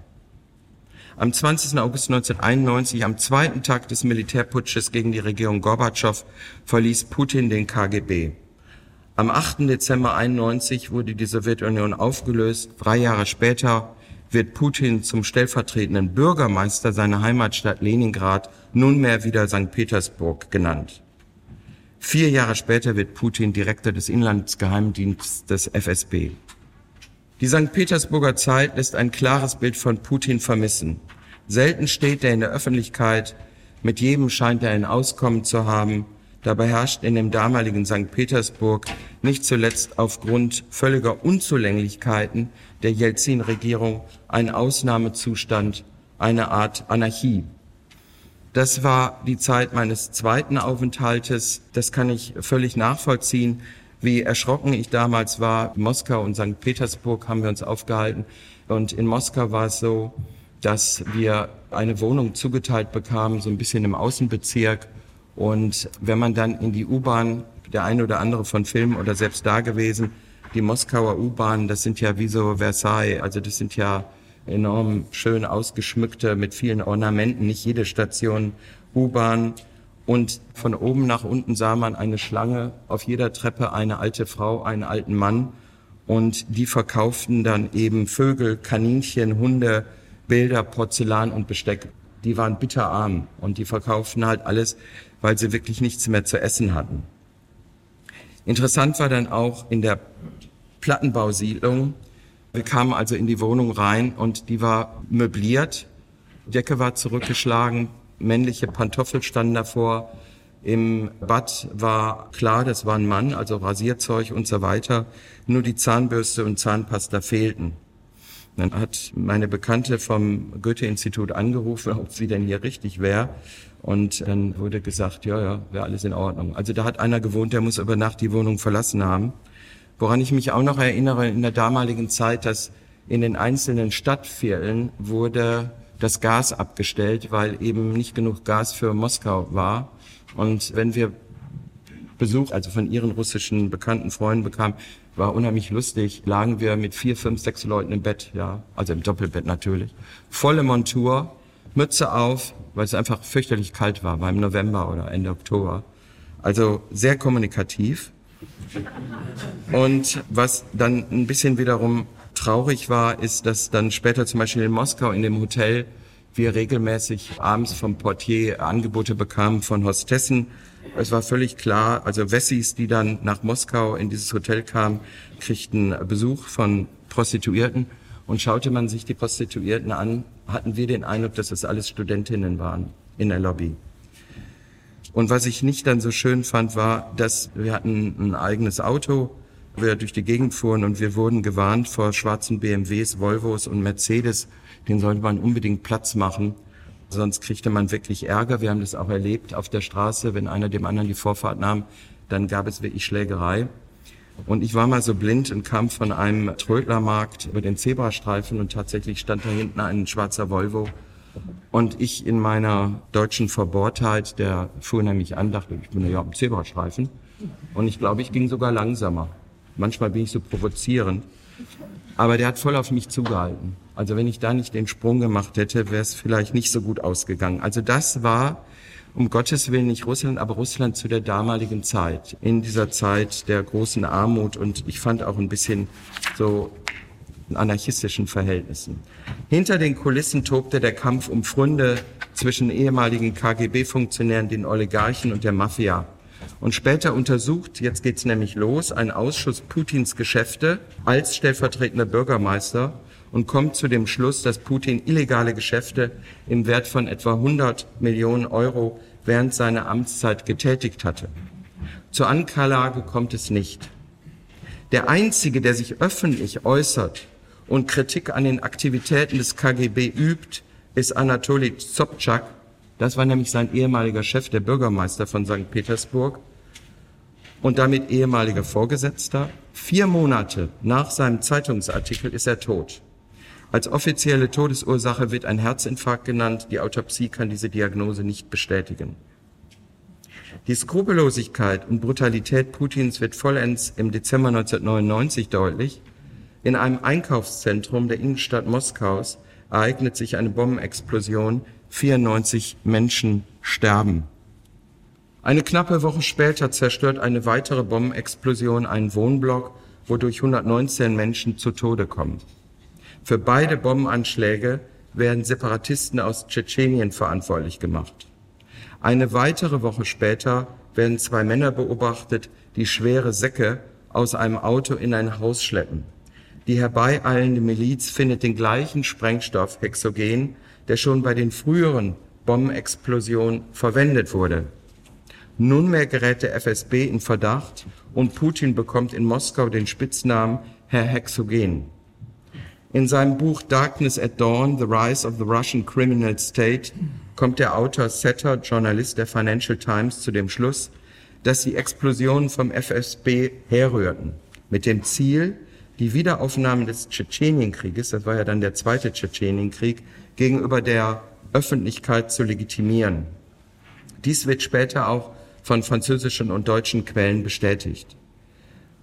Am 20. August 1991, am zweiten Tag des Militärputsches gegen die Regierung Gorbatschow, verließ Putin den KGB. Am 8. Dezember 91 wurde die Sowjetunion aufgelöst. Drei Jahre später wird Putin zum stellvertretenden Bürgermeister seiner Heimatstadt Leningrad, nunmehr wieder St. Petersburg genannt. Vier Jahre später wird Putin Direktor des Inlandsgeheimdienstes des FSB. Die St. Petersburger Zeit lässt ein klares Bild von Putin vermissen. Selten steht er in der Öffentlichkeit, mit jedem scheint er ein Auskommen zu haben. Dabei herrscht in dem damaligen St. Petersburg nicht zuletzt aufgrund völliger Unzulänglichkeiten der Jelzin-Regierung ein Ausnahmezustand, eine Art Anarchie. Das war die Zeit meines zweiten Aufenthaltes. Das kann ich völlig nachvollziehen, wie erschrocken ich damals war. In Moskau und St. Petersburg haben wir uns aufgehalten. Und in Moskau war es so, dass wir eine Wohnung zugeteilt bekamen, so ein bisschen im Außenbezirk. Und wenn man dann in die U-Bahn, der eine oder andere von Film oder selbst da gewesen, die Moskauer U-Bahnen, das sind ja wie so Versailles, also das sind ja enorm schön ausgeschmückte mit vielen Ornamenten, nicht jede Station U-Bahn. Und von oben nach unten sah man eine Schlange, auf jeder Treppe eine alte Frau, einen alten Mann. Und die verkauften dann eben Vögel, Kaninchen, Hunde, Bilder, Porzellan und Besteck. Die waren bitterarm und die verkauften halt alles, weil sie wirklich nichts mehr zu essen hatten. Interessant war dann auch in der Plattenbausiedlung, wir kamen also in die Wohnung rein und die war möbliert. Decke war zurückgeschlagen, männliche Pantoffel standen davor. Im Bad war klar, das war ein Mann, also Rasierzeug und so weiter. Nur die Zahnbürste und Zahnpasta fehlten. Dann hat meine Bekannte vom Goethe-Institut angerufen, ob sie denn hier richtig wäre. Und dann wurde gesagt, ja, ja, wäre alles in Ordnung. Also da hat einer gewohnt, der muss über Nacht die Wohnung verlassen haben. Woran ich mich auch noch erinnere in der damaligen Zeit, dass in den einzelnen Stadtvierteln wurde das Gas abgestellt, weil eben nicht genug Gas für Moskau war. Und wenn wir Besuch, also von ihren russischen bekannten Freunden bekamen, war unheimlich lustig, lagen wir mit vier, fünf, sechs Leuten im Bett, ja, also im Doppelbett natürlich. Volle Montur, Mütze auf, weil es einfach fürchterlich kalt war, war im November oder Ende Oktober. Also sehr kommunikativ. Und was dann ein bisschen wiederum traurig war, ist, dass dann später zum Beispiel in Moskau in dem Hotel wir regelmäßig abends vom Portier Angebote bekamen von Hostessen. Es war völlig klar, also Wessis, die dann nach Moskau in dieses Hotel kamen, kriegten Besuch von Prostituierten. Und schaute man sich die Prostituierten an, hatten wir den Eindruck, dass das alles Studentinnen waren in der Lobby. Und was ich nicht dann so schön fand, war, dass wir hatten ein eigenes Auto, wir durch die Gegend fuhren und wir wurden gewarnt vor schwarzen BMWs, Volvos und Mercedes. Den sollte man unbedingt Platz machen. Sonst kriegte man wirklich Ärger. Wir haben das auch erlebt auf der Straße. Wenn einer dem anderen die Vorfahrt nahm, dann gab es wirklich Schlägerei. Und ich war mal so blind und kam von einem Trödlermarkt über den Zebrastreifen und tatsächlich stand da hinten ein schwarzer Volvo und ich in meiner deutschen Verbohrtheit, der fuhr nämlich an, dachte, ich bin ja am Zebrastreifen. Und ich glaube, ich ging sogar langsamer. Manchmal bin ich so provozierend. Aber der hat voll auf mich zugehalten. Also wenn ich da nicht den Sprung gemacht hätte, wäre es vielleicht nicht so gut ausgegangen. Also das war um Gottes Willen nicht Russland, aber Russland zu der damaligen Zeit, in dieser Zeit der großen Armut und ich fand auch ein bisschen so anarchistischen Verhältnissen. Hinter den Kulissen tobte der Kampf um Pfründe zwischen ehemaligen KGB-Funktionären, den Oligarchen und der Mafia. Und später untersucht, jetzt geht's nämlich los, ein Ausschuss Putins Geschäfte als stellvertretender Bürgermeister und kommt zu dem Schluss, dass Putin illegale Geschäfte im Wert von etwa 100 Millionen Euro während seiner Amtszeit getätigt hatte. Zur Anklage kommt es nicht. Der Einzige, der sich öffentlich äußert und Kritik an den Aktivitäten des KGB übt, ist Anatoly Sobchak. Das war nämlich sein ehemaliger Chef, der Bürgermeister von St. Petersburg und damit ehemaliger Vorgesetzter. Vier Monate nach seinem Zeitungsartikel ist er tot. Als offizielle Todesursache wird ein Herzinfarkt genannt. Die Autopsie kann diese Diagnose nicht bestätigen. Die Skrupellosigkeit und Brutalität Putins wird vollends im Dezember 1999 deutlich, in einem Einkaufszentrum der Innenstadt Moskaus ereignet sich eine Bombenexplosion. 94 Menschen sterben. Eine knappe Woche später zerstört eine weitere Bombenexplosion einen Wohnblock, wodurch 119 Menschen zu Tode kommen. Für beide Bombenanschläge werden Separatisten aus Tschetschenien verantwortlich gemacht. Eine weitere Woche später werden zwei Männer beobachtet, die schwere Säcke aus einem Auto in ein Haus schleppen. Die herbeieilende Miliz findet den gleichen Sprengstoff Hexogen, der schon bei den früheren Bombenexplosionen verwendet wurde. Nunmehr gerät der FSB in Verdacht und Putin bekommt in Moskau den Spitznamen Herr Hexogen. In seinem Buch Darkness at Dawn, The Rise of the Russian Criminal State, kommt der Autor Setter, Journalist der Financial Times, zu dem Schluss, dass die Explosionen vom FSB herrührten, mit dem Ziel, die Wiederaufnahme des Tschetschenienkrieges, das war ja dann der zweite Tschetschenienkrieg, gegenüber der Öffentlichkeit zu legitimieren. Dies wird später auch von französischen und deutschen Quellen bestätigt.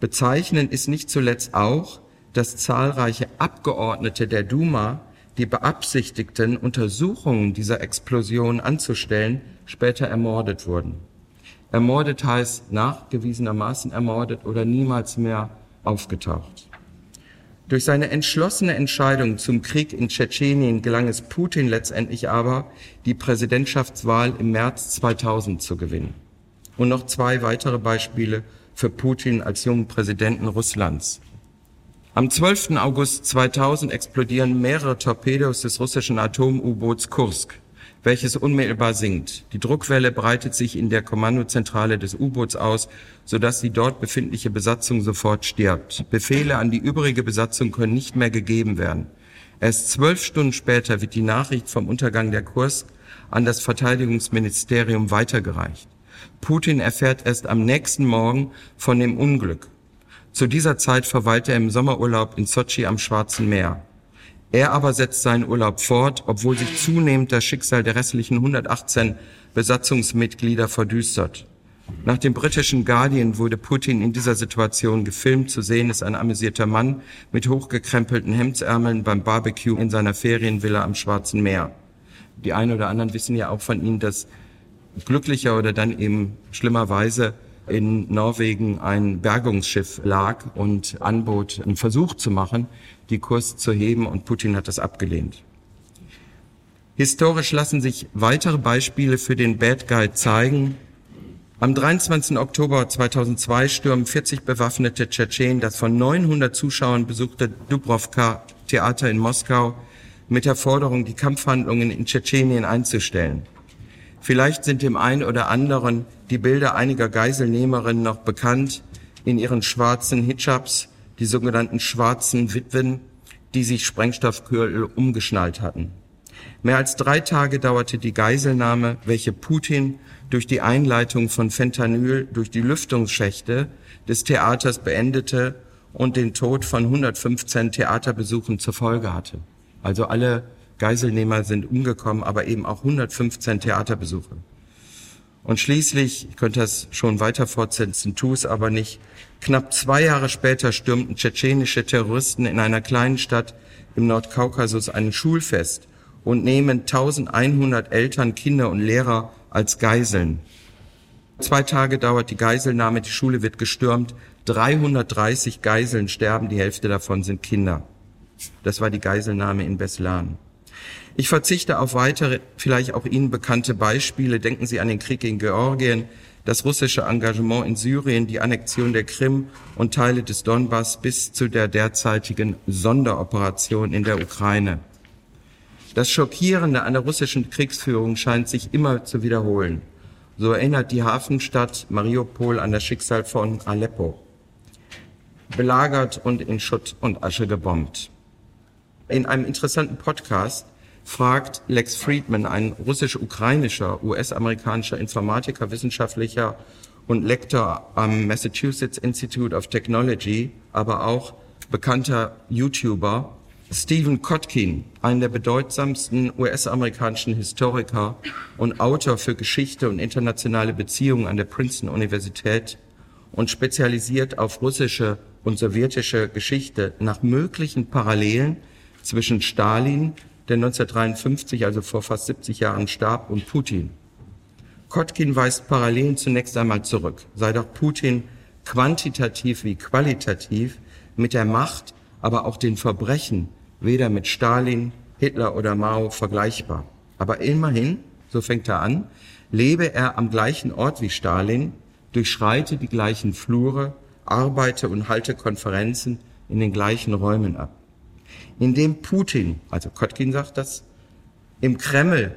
Bezeichnend ist nicht zuletzt auch, dass zahlreiche Abgeordnete der Duma, die beabsichtigten, Untersuchungen dieser Explosion anzustellen, später ermordet wurden. Ermordet heißt nachgewiesenermaßen ermordet oder niemals mehr aufgetaucht. Durch seine entschlossene Entscheidung zum Krieg in Tschetschenien gelang es Putin letztendlich aber, die Präsidentschaftswahl im März 2000 zu gewinnen. Und noch zwei weitere Beispiele für Putin als jungen Präsidenten Russlands. Am 12. August 2000 explodieren mehrere Torpedos des russischen Atom-U-Boots Kursk welches unmittelbar sinkt. Die Druckwelle breitet sich in der Kommandozentrale des U-Boots aus, sodass die dort befindliche Besatzung sofort stirbt. Befehle an die übrige Besatzung können nicht mehr gegeben werden. Erst zwölf Stunden später wird die Nachricht vom Untergang der Kurs an das Verteidigungsministerium weitergereicht. Putin erfährt erst am nächsten Morgen von dem Unglück. Zu dieser Zeit verweilt er im Sommerurlaub in Sochi am Schwarzen Meer. Er aber setzt seinen Urlaub fort, obwohl sich zunehmend das Schicksal der restlichen 118 Besatzungsmitglieder verdüstert. Nach dem britischen Guardian wurde Putin in dieser Situation gefilmt. Zu sehen ist ein amüsierter Mann mit hochgekrempelten Hemdsärmeln beim Barbecue in seiner Ferienvilla am Schwarzen Meer. Die einen oder anderen wissen ja auch von ihm, dass glücklicher oder dann eben schlimmerweise in Norwegen ein Bergungsschiff lag und anbot, einen Versuch zu machen, die Kurs zu heben und Putin hat das abgelehnt. Historisch lassen sich weitere Beispiele für den Bad Guy zeigen. Am 23. Oktober 2002 stürmen 40 bewaffnete Tschetschenen das von 900 Zuschauern besuchte Dubrovka Theater in Moskau mit der Forderung, die Kampfhandlungen in Tschetschenien einzustellen. Vielleicht sind dem einen oder anderen die Bilder einiger Geiselnehmerinnen noch bekannt in ihren schwarzen Hijabs, die sogenannten schwarzen Witwen, die sich Sprengstoffkürtel umgeschnallt hatten. Mehr als drei Tage dauerte die Geiselnahme, welche Putin durch die Einleitung von Fentanyl durch die Lüftungsschächte des Theaters beendete und den Tod von 115 Theaterbesuchen zur Folge hatte. Also alle Geiselnehmer sind umgekommen, aber eben auch 115 Theaterbesuche. Und schließlich, ich könnte das schon weiter fortsetzen, tu es aber nicht, knapp zwei Jahre später stürmten tschetschenische Terroristen in einer kleinen Stadt im Nordkaukasus ein Schulfest und nehmen 1100 Eltern, Kinder und Lehrer als Geiseln. Zwei Tage dauert die Geiselnahme, die Schule wird gestürmt, 330 Geiseln sterben, die Hälfte davon sind Kinder. Das war die Geiselnahme in Beslan. Ich verzichte auf weitere, vielleicht auch Ihnen bekannte Beispiele. Denken Sie an den Krieg in Georgien, das russische Engagement in Syrien, die Annexion der Krim und Teile des Donbass bis zu der derzeitigen Sonderoperation in der Ukraine. Das Schockierende an der russischen Kriegsführung scheint sich immer zu wiederholen. So erinnert die Hafenstadt Mariupol an das Schicksal von Aleppo. Belagert und in Schutt und Asche gebombt. In einem interessanten Podcast fragt Lex Friedman, ein russisch-ukrainischer, US-amerikanischer Informatiker, Wissenschaftlicher und Lektor am Massachusetts Institute of Technology, aber auch bekannter YouTuber, Stephen Kotkin, einen der bedeutsamsten US-amerikanischen Historiker und Autor für Geschichte und internationale Beziehungen an der Princeton Universität und spezialisiert auf russische und sowjetische Geschichte nach möglichen Parallelen zwischen Stalin, der 1953, also vor fast 70 Jahren starb, und Putin. Kotkin weist Parallelen zunächst einmal zurück. Sei doch Putin quantitativ wie qualitativ mit der Macht, aber auch den Verbrechen weder mit Stalin, Hitler oder Mao vergleichbar. Aber immerhin, so fängt er an, lebe er am gleichen Ort wie Stalin, durchschreite die gleichen Flure, arbeite und halte Konferenzen in den gleichen Räumen ab indem Putin, also Kotkin sagt das, im Kreml,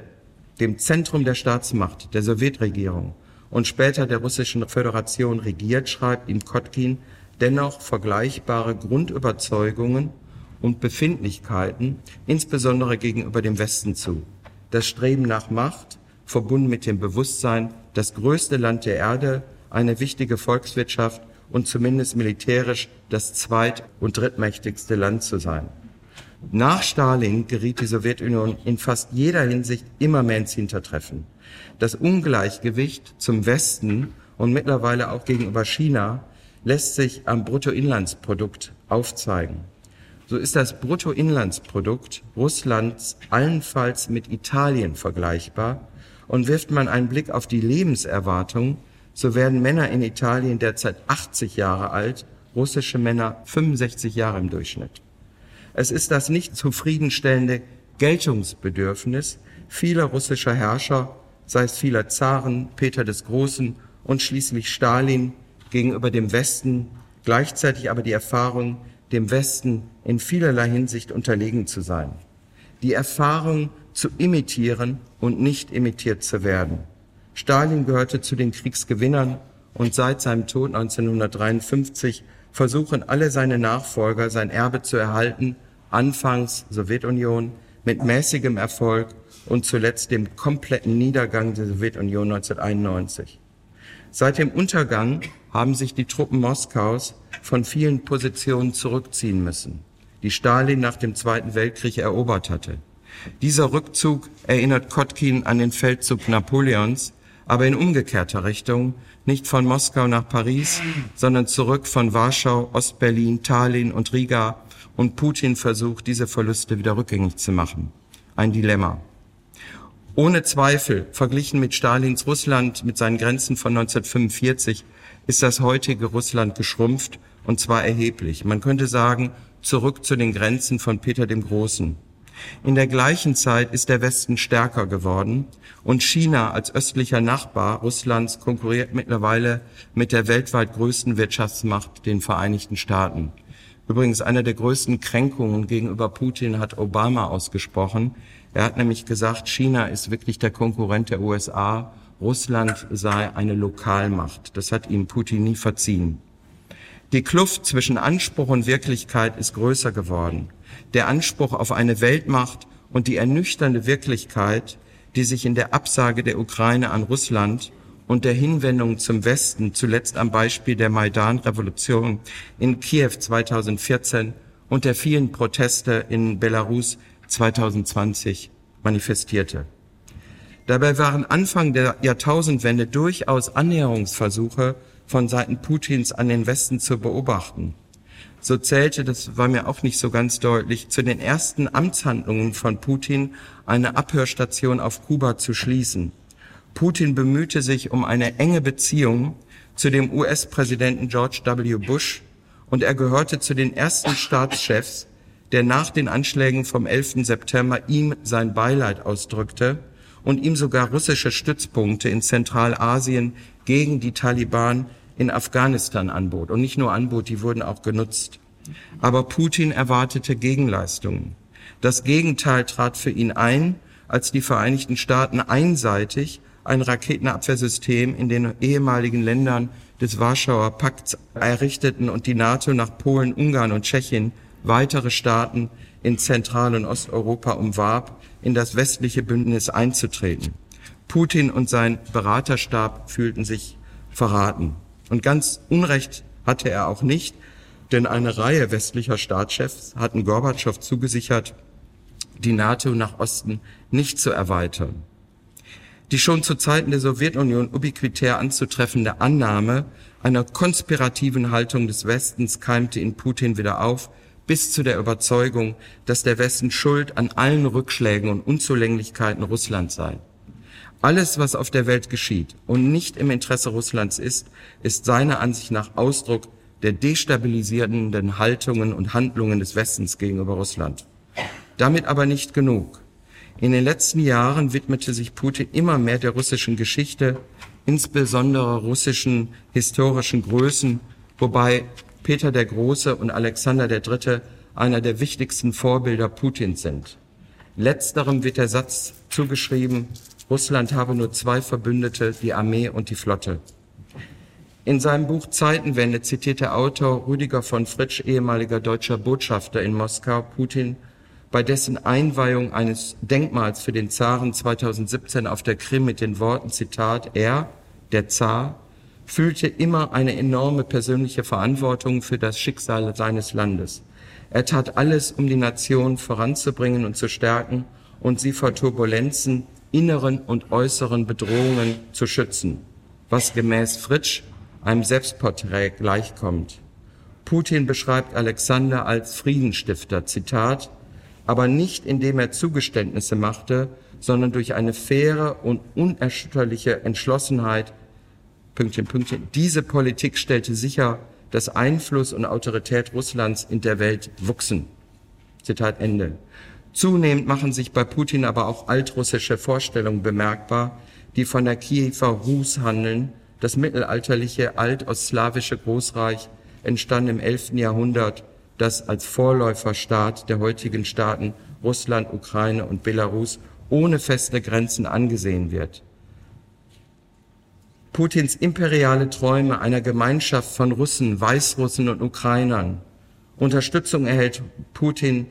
dem Zentrum der Staatsmacht, der Sowjetregierung und später der russischen Föderation regiert, schreibt ihm Kotkin dennoch vergleichbare Grundüberzeugungen und Befindlichkeiten, insbesondere gegenüber dem Westen zu. Das Streben nach Macht, verbunden mit dem Bewusstsein, das größte Land der Erde, eine wichtige Volkswirtschaft und zumindest militärisch das zweit- und drittmächtigste Land zu sein. Nach Stalin geriet die Sowjetunion in fast jeder Hinsicht immer mehr ins Hintertreffen. Das Ungleichgewicht zum Westen und mittlerweile auch gegenüber China lässt sich am Bruttoinlandsprodukt aufzeigen. So ist das Bruttoinlandsprodukt Russlands allenfalls mit Italien vergleichbar und wirft man einen Blick auf die Lebenserwartung, so werden Männer in Italien derzeit 80 Jahre alt, russische Männer 65 Jahre im Durchschnitt. Es ist das nicht zufriedenstellende Geltungsbedürfnis vieler russischer Herrscher, sei es vieler Zaren, Peter des Großen und schließlich Stalin gegenüber dem Westen, gleichzeitig aber die Erfahrung, dem Westen in vielerlei Hinsicht unterlegen zu sein. Die Erfahrung zu imitieren und nicht imitiert zu werden. Stalin gehörte zu den Kriegsgewinnern und seit seinem Tod 1953 versuchen alle seine Nachfolger sein Erbe zu erhalten, anfangs Sowjetunion, mit mäßigem Erfolg und zuletzt dem kompletten Niedergang der Sowjetunion 1991. Seit dem Untergang haben sich die Truppen Moskaus von vielen Positionen zurückziehen müssen, die Stalin nach dem Zweiten Weltkrieg erobert hatte. Dieser Rückzug erinnert Kotkin an den Feldzug Napoleons, aber in umgekehrter Richtung, nicht von Moskau nach Paris, sondern zurück von Warschau, Ostberlin, Tallinn und Riga und Putin versucht, diese Verluste wieder rückgängig zu machen. Ein Dilemma. Ohne Zweifel, verglichen mit Stalins Russland mit seinen Grenzen von 1945, ist das heutige Russland geschrumpft und zwar erheblich. Man könnte sagen, zurück zu den Grenzen von Peter dem Großen. In der gleichen Zeit ist der Westen stärker geworden und China als östlicher Nachbar Russlands konkurriert mittlerweile mit der weltweit größten Wirtschaftsmacht, den Vereinigten Staaten. Übrigens eine der größten Kränkungen gegenüber Putin hat Obama ausgesprochen. Er hat nämlich gesagt, China ist wirklich der Konkurrent der USA, Russland sei eine Lokalmacht. Das hat ihm Putin nie verziehen. Die Kluft zwischen Anspruch und Wirklichkeit ist größer geworden der Anspruch auf eine Weltmacht und die ernüchternde Wirklichkeit, die sich in der Absage der Ukraine an Russland und der Hinwendung zum Westen, zuletzt am Beispiel der Maidan-Revolution in Kiew 2014 und der vielen Proteste in Belarus 2020 manifestierte. Dabei waren Anfang der Jahrtausendwende durchaus Annäherungsversuche von Seiten Putins an den Westen zu beobachten so zählte, das war mir auch nicht so ganz deutlich, zu den ersten Amtshandlungen von Putin eine Abhörstation auf Kuba zu schließen. Putin bemühte sich um eine enge Beziehung zu dem US-Präsidenten George W. Bush und er gehörte zu den ersten Staatschefs, der nach den Anschlägen vom 11. September ihm sein Beileid ausdrückte und ihm sogar russische Stützpunkte in Zentralasien gegen die Taliban in Afghanistan anbot. Und nicht nur anbot, die wurden auch genutzt. Aber Putin erwartete Gegenleistungen. Das Gegenteil trat für ihn ein, als die Vereinigten Staaten einseitig ein Raketenabwehrsystem in den ehemaligen Ländern des Warschauer Pakts errichteten und die NATO nach Polen, Ungarn und Tschechien weitere Staaten in Zentral- und Osteuropa umwarb, in das westliche Bündnis einzutreten. Putin und sein Beraterstab fühlten sich verraten. Und ganz Unrecht hatte er auch nicht, denn eine Reihe westlicher Staatschefs hatten Gorbatschow zugesichert, die NATO nach Osten nicht zu erweitern. Die schon zu Zeiten der Sowjetunion ubiquitär anzutreffende Annahme einer konspirativen Haltung des Westens keimte in Putin wieder auf, bis zu der Überzeugung, dass der Westen schuld an allen Rückschlägen und Unzulänglichkeiten Russlands sei. Alles, was auf der Welt geschieht und nicht im Interesse Russlands ist, ist seiner Ansicht nach Ausdruck der destabilisierenden Haltungen und Handlungen des Westens gegenüber Russland. Damit aber nicht genug. In den letzten Jahren widmete sich Putin immer mehr der russischen Geschichte, insbesondere russischen historischen Größen, wobei Peter der Große und Alexander der Dritte einer der wichtigsten Vorbilder Putins sind. Letzterem wird der Satz zugeschrieben, Russland habe nur zwei Verbündete, die Armee und die Flotte. In seinem Buch Zeitenwende zitiert der Autor Rüdiger von Fritsch, ehemaliger deutscher Botschafter in Moskau, Putin, bei dessen Einweihung eines Denkmals für den Zaren 2017 auf der Krim mit den Worten Zitat, er, der Zar, fühlte immer eine enorme persönliche Verantwortung für das Schicksal seines Landes. Er tat alles, um die Nation voranzubringen und zu stärken und sie vor Turbulenzen, inneren und äußeren Bedrohungen zu schützen, was gemäß Fritsch einem Selbstporträt gleichkommt. Putin beschreibt Alexander als Friedensstifter, Zitat, aber nicht indem er Zugeständnisse machte, sondern durch eine faire und unerschütterliche Entschlossenheit, Pünktchen, Pünktchen. Diese Politik stellte sicher, dass Einfluss und Autorität Russlands in der Welt wuchsen. Zitat Ende. Zunehmend machen sich bei Putin aber auch altrussische Vorstellungen bemerkbar, die von der Kiewer Rus handeln, das mittelalterliche altostslawische Großreich entstand im 11. Jahrhundert, das als Vorläuferstaat der heutigen Staaten Russland, Ukraine und Belarus ohne feste Grenzen angesehen wird. Putins imperiale Träume einer Gemeinschaft von Russen, Weißrussen und Ukrainern. Unterstützung erhält Putin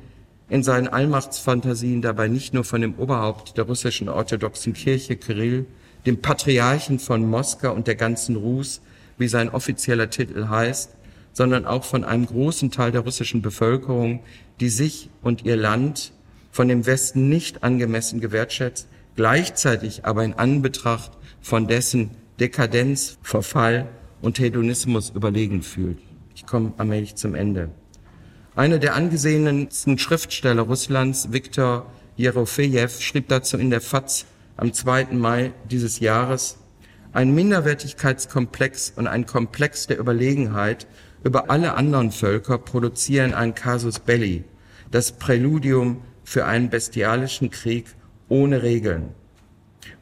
in seinen Allmachtsfantasien dabei nicht nur von dem Oberhaupt der russischen orthodoxen Kirche Kirill, dem Patriarchen von Moskau und der ganzen Rus, wie sein offizieller Titel heißt, sondern auch von einem großen Teil der russischen Bevölkerung, die sich und ihr Land von dem Westen nicht angemessen gewertschätzt, gleichzeitig aber in Anbetracht von dessen Dekadenz, Verfall und Hedonismus überlegen fühlt. Ich komme allmählich zum Ende. Einer der angesehensten Schriftsteller Russlands, Viktor Jerofejew, schrieb dazu in der FAZ am 2. Mai dieses Jahres, ein Minderwertigkeitskomplex und ein Komplex der Überlegenheit über alle anderen Völker produzieren ein Casus Belli, das Präludium für einen bestialischen Krieg ohne Regeln.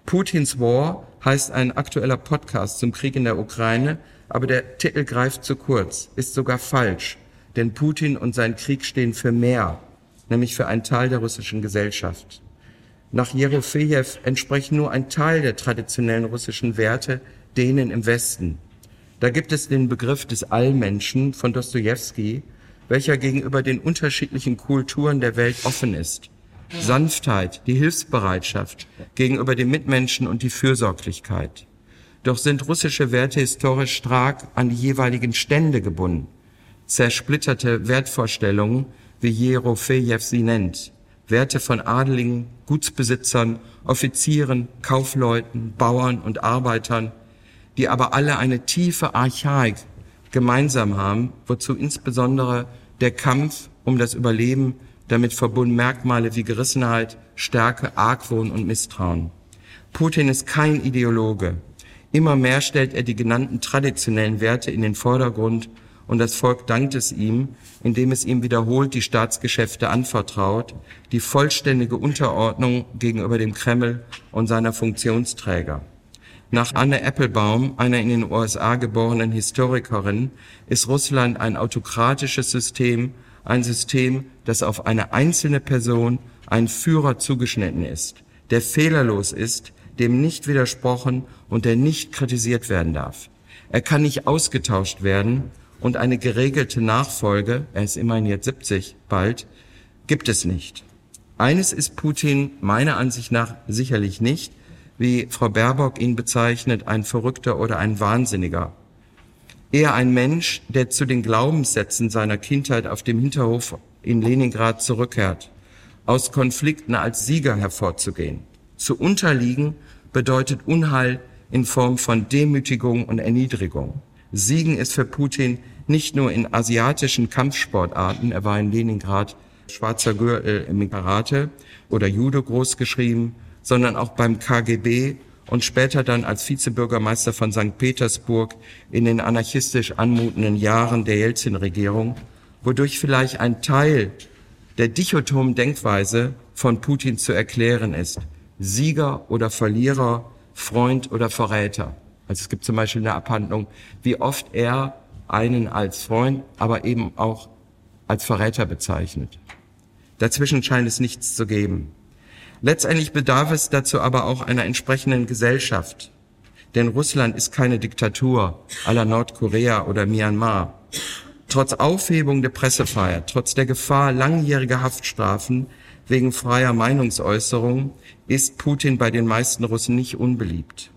Putins War heißt ein aktueller Podcast zum Krieg in der Ukraine, aber der Titel greift zu kurz, ist sogar falsch, denn Putin und sein Krieg stehen für mehr, nämlich für einen Teil der russischen Gesellschaft. Nach Jerofejew entspricht nur ein Teil der traditionellen russischen Werte denen im Westen. Da gibt es den Begriff des Allmenschen von Dostoevsky, welcher gegenüber den unterschiedlichen Kulturen der Welt offen ist. Sanftheit, die Hilfsbereitschaft gegenüber den Mitmenschen und die Fürsorglichkeit. Doch sind russische Werte historisch stark an die jeweiligen Stände gebunden. Zersplitterte Wertvorstellungen, wie Jerofejew sie nennt, Werte von Adeligen, Gutsbesitzern, Offizieren, Kaufleuten, Bauern und Arbeitern, die aber alle eine tiefe Archaik gemeinsam haben, wozu insbesondere der Kampf um das Überleben damit verbunden Merkmale wie Gerissenheit, Stärke, Argwohn und Misstrauen. Putin ist kein Ideologe. Immer mehr stellt er die genannten traditionellen Werte in den Vordergrund und das Volk dankt es ihm, indem es ihm wiederholt die Staatsgeschäfte anvertraut, die vollständige Unterordnung gegenüber dem Kreml und seiner Funktionsträger. Nach Anne Applebaum, einer in den USA geborenen Historikerin, ist Russland ein autokratisches System, ein System, das auf eine einzelne Person, einen Führer zugeschnitten ist, der fehlerlos ist, dem nicht widersprochen und der nicht kritisiert werden darf. Er kann nicht ausgetauscht werden und eine geregelte Nachfolge, er ist immerhin jetzt 70 bald, gibt es nicht. Eines ist Putin meiner Ansicht nach sicherlich nicht, wie Frau Baerbock ihn bezeichnet, ein Verrückter oder ein Wahnsinniger. Eher ein Mensch, der zu den Glaubenssätzen seiner Kindheit auf dem Hinterhof in Leningrad zurückkehrt, aus Konflikten als Sieger hervorzugehen. Zu unterliegen bedeutet Unheil in Form von Demütigung und Erniedrigung. Siegen ist für Putin nicht nur in asiatischen Kampfsportarten, er war in Leningrad schwarzer Gürtel im Karate oder Judo großgeschrieben, sondern auch beim KGB und später dann als Vizebürgermeister von St. Petersburg in den anarchistisch anmutenden Jahren der Jelzin-Regierung, wodurch vielleicht ein Teil der dichotomen Denkweise von Putin zu erklären ist. Sieger oder Verlierer, Freund oder Verräter. Also es gibt zum Beispiel eine Abhandlung, wie oft er einen als Freund, aber eben auch als Verräter bezeichnet. Dazwischen scheint es nichts zu geben. Letztendlich bedarf es dazu aber auch einer entsprechenden Gesellschaft. Denn Russland ist keine Diktatur aller Nordkorea oder Myanmar. Trotz Aufhebung der Pressefreiheit, trotz der Gefahr langjähriger Haftstrafen wegen freier Meinungsäußerung ist Putin bei den meisten Russen nicht unbeliebt.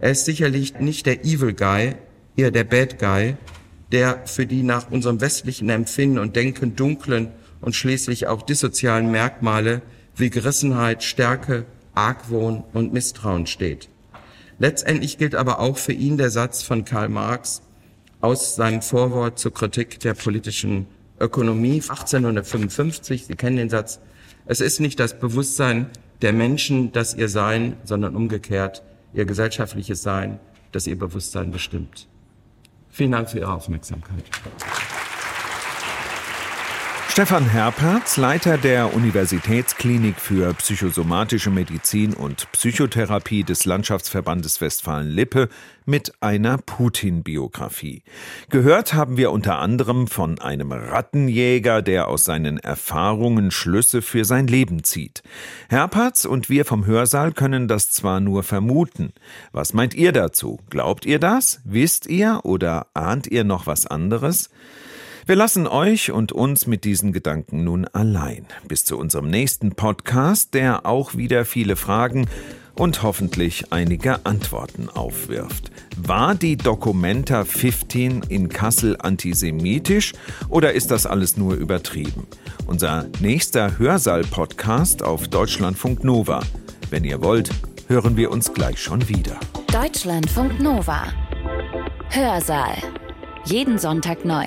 Er ist sicherlich nicht der Evil Guy, eher der Bad Guy, der für die nach unserem westlichen Empfinden und Denken dunklen und schließlich auch dissozialen Merkmale wie Gerissenheit, Stärke, Argwohn und Misstrauen steht. Letztendlich gilt aber auch für ihn der Satz von Karl Marx aus seinem Vorwort zur Kritik der politischen Ökonomie 1855. Sie kennen den Satz. Es ist nicht das Bewusstsein der Menschen, das ihr Sein, sondern umgekehrt ihr gesellschaftliches Sein, das ihr Bewusstsein bestimmt. Vielen Dank für Ihre Aufmerksamkeit. Stefan Herperz, Leiter der Universitätsklinik für psychosomatische Medizin und Psychotherapie des Landschaftsverbandes Westfalen-Lippe mit einer Putin-Biografie. Gehört haben wir unter anderem von einem Rattenjäger, der aus seinen Erfahrungen Schlüsse für sein Leben zieht. Herperz und wir vom Hörsaal können das zwar nur vermuten. Was meint ihr dazu? Glaubt ihr das? Wisst ihr oder ahnt ihr noch was anderes? Wir lassen euch und uns mit diesen Gedanken nun allein. Bis zu unserem nächsten Podcast, der auch wieder viele Fragen und hoffentlich einige Antworten aufwirft. War die Documenta 15 in Kassel antisemitisch oder ist das alles nur übertrieben? Unser nächster Hörsaal-Podcast auf Deutschlandfunk Nova. Wenn ihr wollt, hören wir uns gleich schon wieder. Deutschlandfunk Nova. Hörsaal. Jeden Sonntag neu